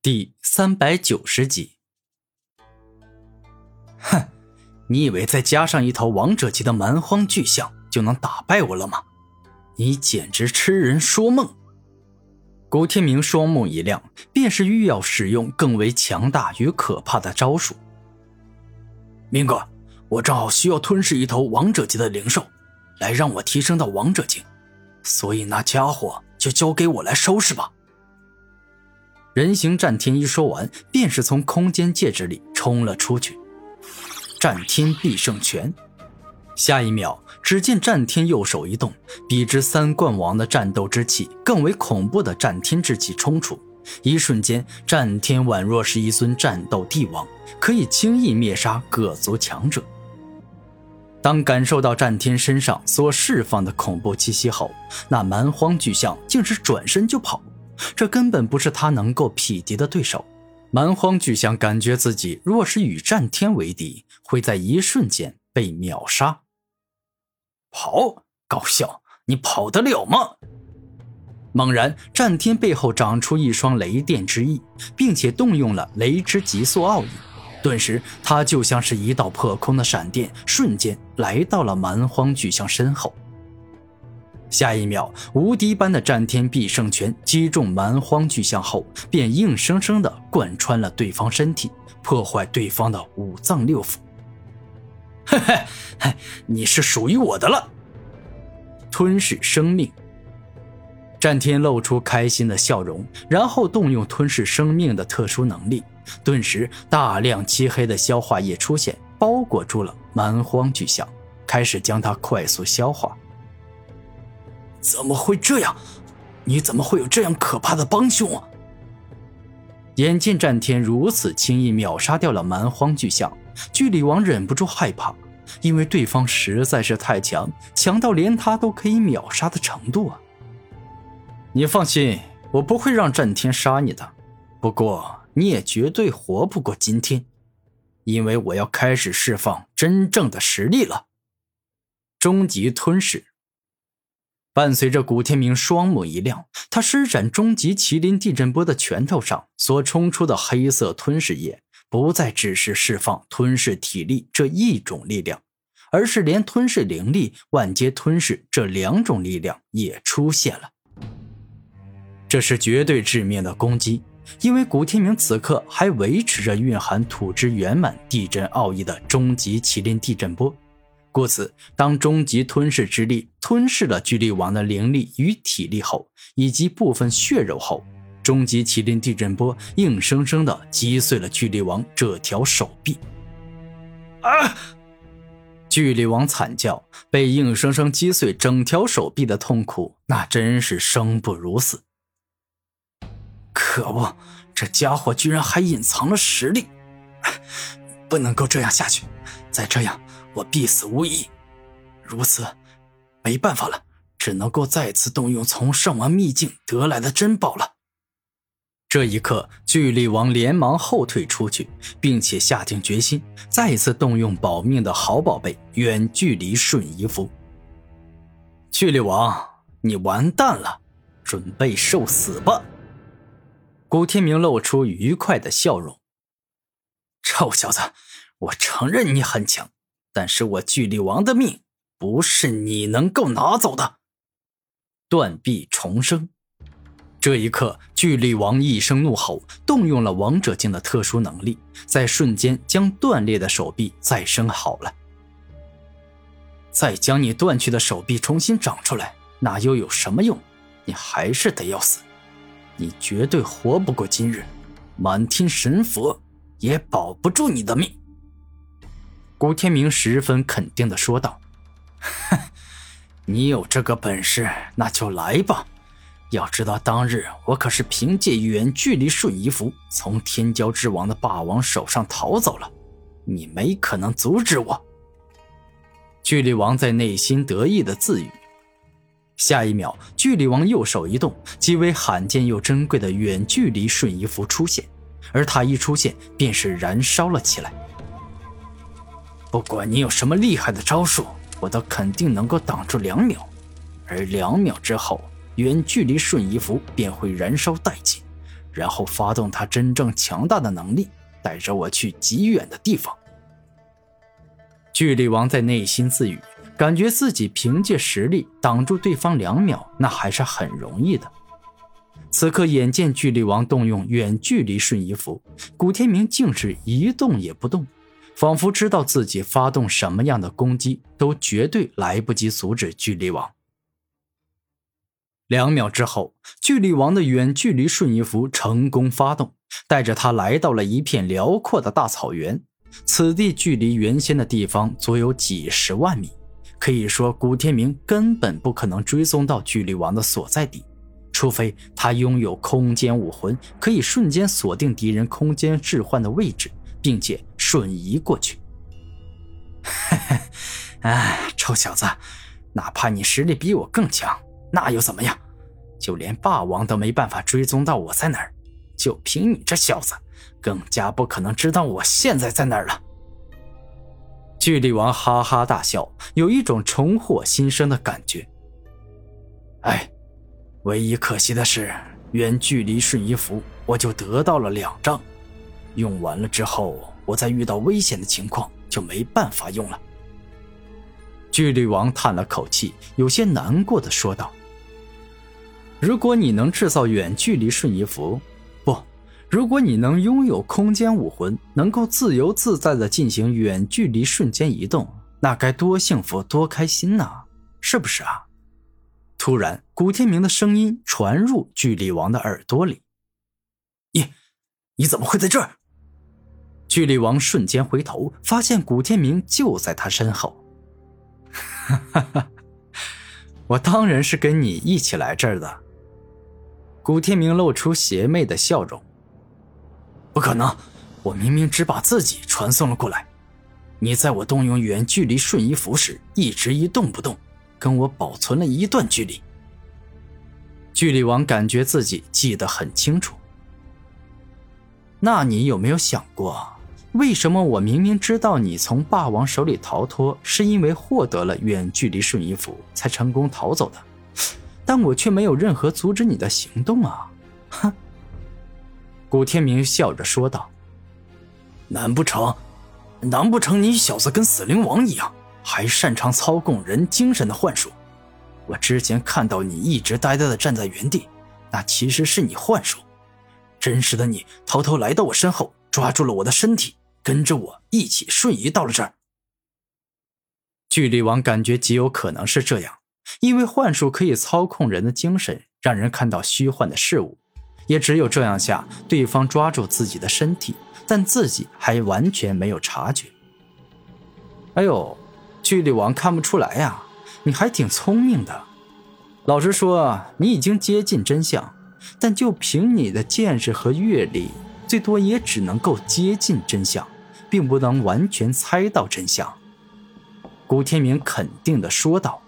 第三百九十集。哼，你以为再加上一头王者级的蛮荒巨象就能打败我了吗？你简直痴人说梦！古天明双目一亮，便是欲要使用更为强大与可怕的招数。明哥，我正好需要吞噬一头王者级的灵兽，来让我提升到王者境，所以那家伙就交给我来收拾吧。人形战天一说完，便是从空间戒指里冲了出去。战天必胜拳，下一秒，只见战天右手一动，比之三冠王的战斗之气更为恐怖的战天之气冲出。一瞬间，战天宛若是一尊战斗帝王，可以轻易灭杀各族强者。当感受到战天身上所释放的恐怖气息后，那蛮荒巨象竟是转身就跑。这根本不是他能够匹敌的对手。蛮荒巨象感觉自己若是与战天为敌，会在一瞬间被秒杀。跑，高笑，你跑得了吗？猛然，战天背后长出一双雷电之翼，并且动用了雷之极速奥义，顿时他就像是一道破空的闪电，瞬间来到了蛮荒巨象身后。下一秒，无敌般的战天必胜拳击中蛮荒巨象后，便硬生生的贯穿了对方身体，破坏对方的五脏六腑。嘿嘿嘿，你是属于我的了！吞噬生命。战天露出开心的笑容，然后动用吞噬生命的特殊能力，顿时大量漆黑的消化液出现，包裹住了蛮荒巨象，开始将它快速消化。怎么会这样？你怎么会有这样可怕的帮凶啊？眼见战天如此轻易秒杀掉了蛮荒巨象，巨力王忍不住害怕，因为对方实在是太强，强到连他都可以秒杀的程度啊！你放心，我不会让战天杀你的，不过你也绝对活不过今天，因为我要开始释放真正的实力了——终极吞噬。伴随着古天明双目一亮，他施展终极麒麟地震波的拳头上所冲出的黑色吞噬液，不再只是释放吞噬体力这一种力量，而是连吞噬灵力、万阶吞噬这两种力量也出现了。这是绝对致命的攻击，因为古天明此刻还维持着蕴含土之圆满地震奥义的终极麒麟地震波。故此，当终极吞噬之力吞噬了巨力王的灵力与体力后，以及部分血肉后，终极麒麟地震波硬生生的击碎了巨力王这条手臂。啊！巨力王惨叫，被硬生生击碎整条手臂的痛苦，那真是生不如死。可恶，这家伙居然还隐藏了实力！不能够这样下去，再这样。我必死无疑，如此，没办法了，只能够再次动用从圣王秘境得来的珍宝了。这一刻，巨力王连忙后退出去，并且下定决心，再次动用保命的好宝贝——远距离瞬移符。巨力王，你完蛋了，准备受死吧！古天明露出愉快的笑容。臭小子，我承认你很强。但是我巨力王的命不是你能够拿走的。断臂重生，这一刻，巨力王一声怒吼，动用了王者境的特殊能力，在瞬间将断裂的手臂再生好了。再将你断去的手臂重新长出来，那又有什么用？你还是得要死，你绝对活不过今日，满天神佛也保不住你的命。古天明十分肯定的说道：“哼，你有这个本事，那就来吧。要知道，当日我可是凭借远距离瞬移符，从天骄之王的霸王手上逃走了。你没可能阻止我。”巨力王在内心得意的自语。下一秒，巨力王右手一动，极为罕见又珍贵的远距离瞬移符出现，而他一出现，便是燃烧了起来。不管你有什么厉害的招数，我都肯定能够挡住两秒，而两秒之后，远距离瞬移符便会燃烧殆尽，然后发动他真正强大的能力，带着我去极远的地方。巨力王在内心自语，感觉自己凭借实力挡住对方两秒，那还是很容易的。此刻，眼见巨力王动用远距离瞬移符，古天明竟是一动也不动，仿佛知道自己发动什么样的攻击都绝对来不及阻止巨力王。两秒之后，巨力王的远距离瞬移符成功发动，带着他来到了一片辽阔的大草原。此地距离原先的地方足有几十万米，可以说古天明根本不可能追踪到巨力王的所在地。除非他拥有空间武魂，可以瞬间锁定敌人空间置换的位置，并且瞬移过去。嘿嘿，哎，臭小子，哪怕你实力比我更强，那又怎么样？就连霸王都没办法追踪到我在哪儿，就凭你这小子，更加不可能知道我现在在哪儿了。巨力王哈哈大笑，有一种重获新生的感觉。哎。唯一可惜的是，远距离瞬移符我就得到了两张，用完了之后，我在遇到危险的情况就没办法用了。巨力王叹了口气，有些难过的说道：“如果你能制造远距离瞬移符，不，如果你能拥有空间武魂，能够自由自在的进行远距离瞬间移动，那该多幸福多开心呐，是不是啊？”突然，古天明的声音传入巨力王的耳朵里：“你，你怎么会在这儿？”巨力王瞬间回头，发现古天明就在他身后。“哈哈哈，我当然是跟你一起来这儿的。”古天明露出邪魅的笑容。“不可能，我明明只把自己传送了过来。你在我动用远距离瞬移符时，一直一动不动。”跟我保存了一段距离。巨力王感觉自己记得很清楚。那你有没有想过，为什么我明明知道你从霸王手里逃脱是因为获得了远距离瞬移符才成功逃走的，但我却没有任何阻止你的行动啊？哼！古天明笑着说道：“难不成，难不成你小子跟死灵王一样？”还擅长操控人精神的幻术，我之前看到你一直呆呆的站在原地，那其实是你幻术。真实的你偷偷来到我身后，抓住了我的身体，跟着我一起瞬移到了这儿。巨力王感觉极有可能是这样，因为幻术可以操控人的精神，让人看到虚幻的事物。也只有这样下，对方抓住自己的身体，但自己还完全没有察觉。哎呦！巨力王看不出来呀，你还挺聪明的。老实说，你已经接近真相，但就凭你的见识和阅历，最多也只能够接近真相，并不能完全猜到真相。古天明肯定的说道。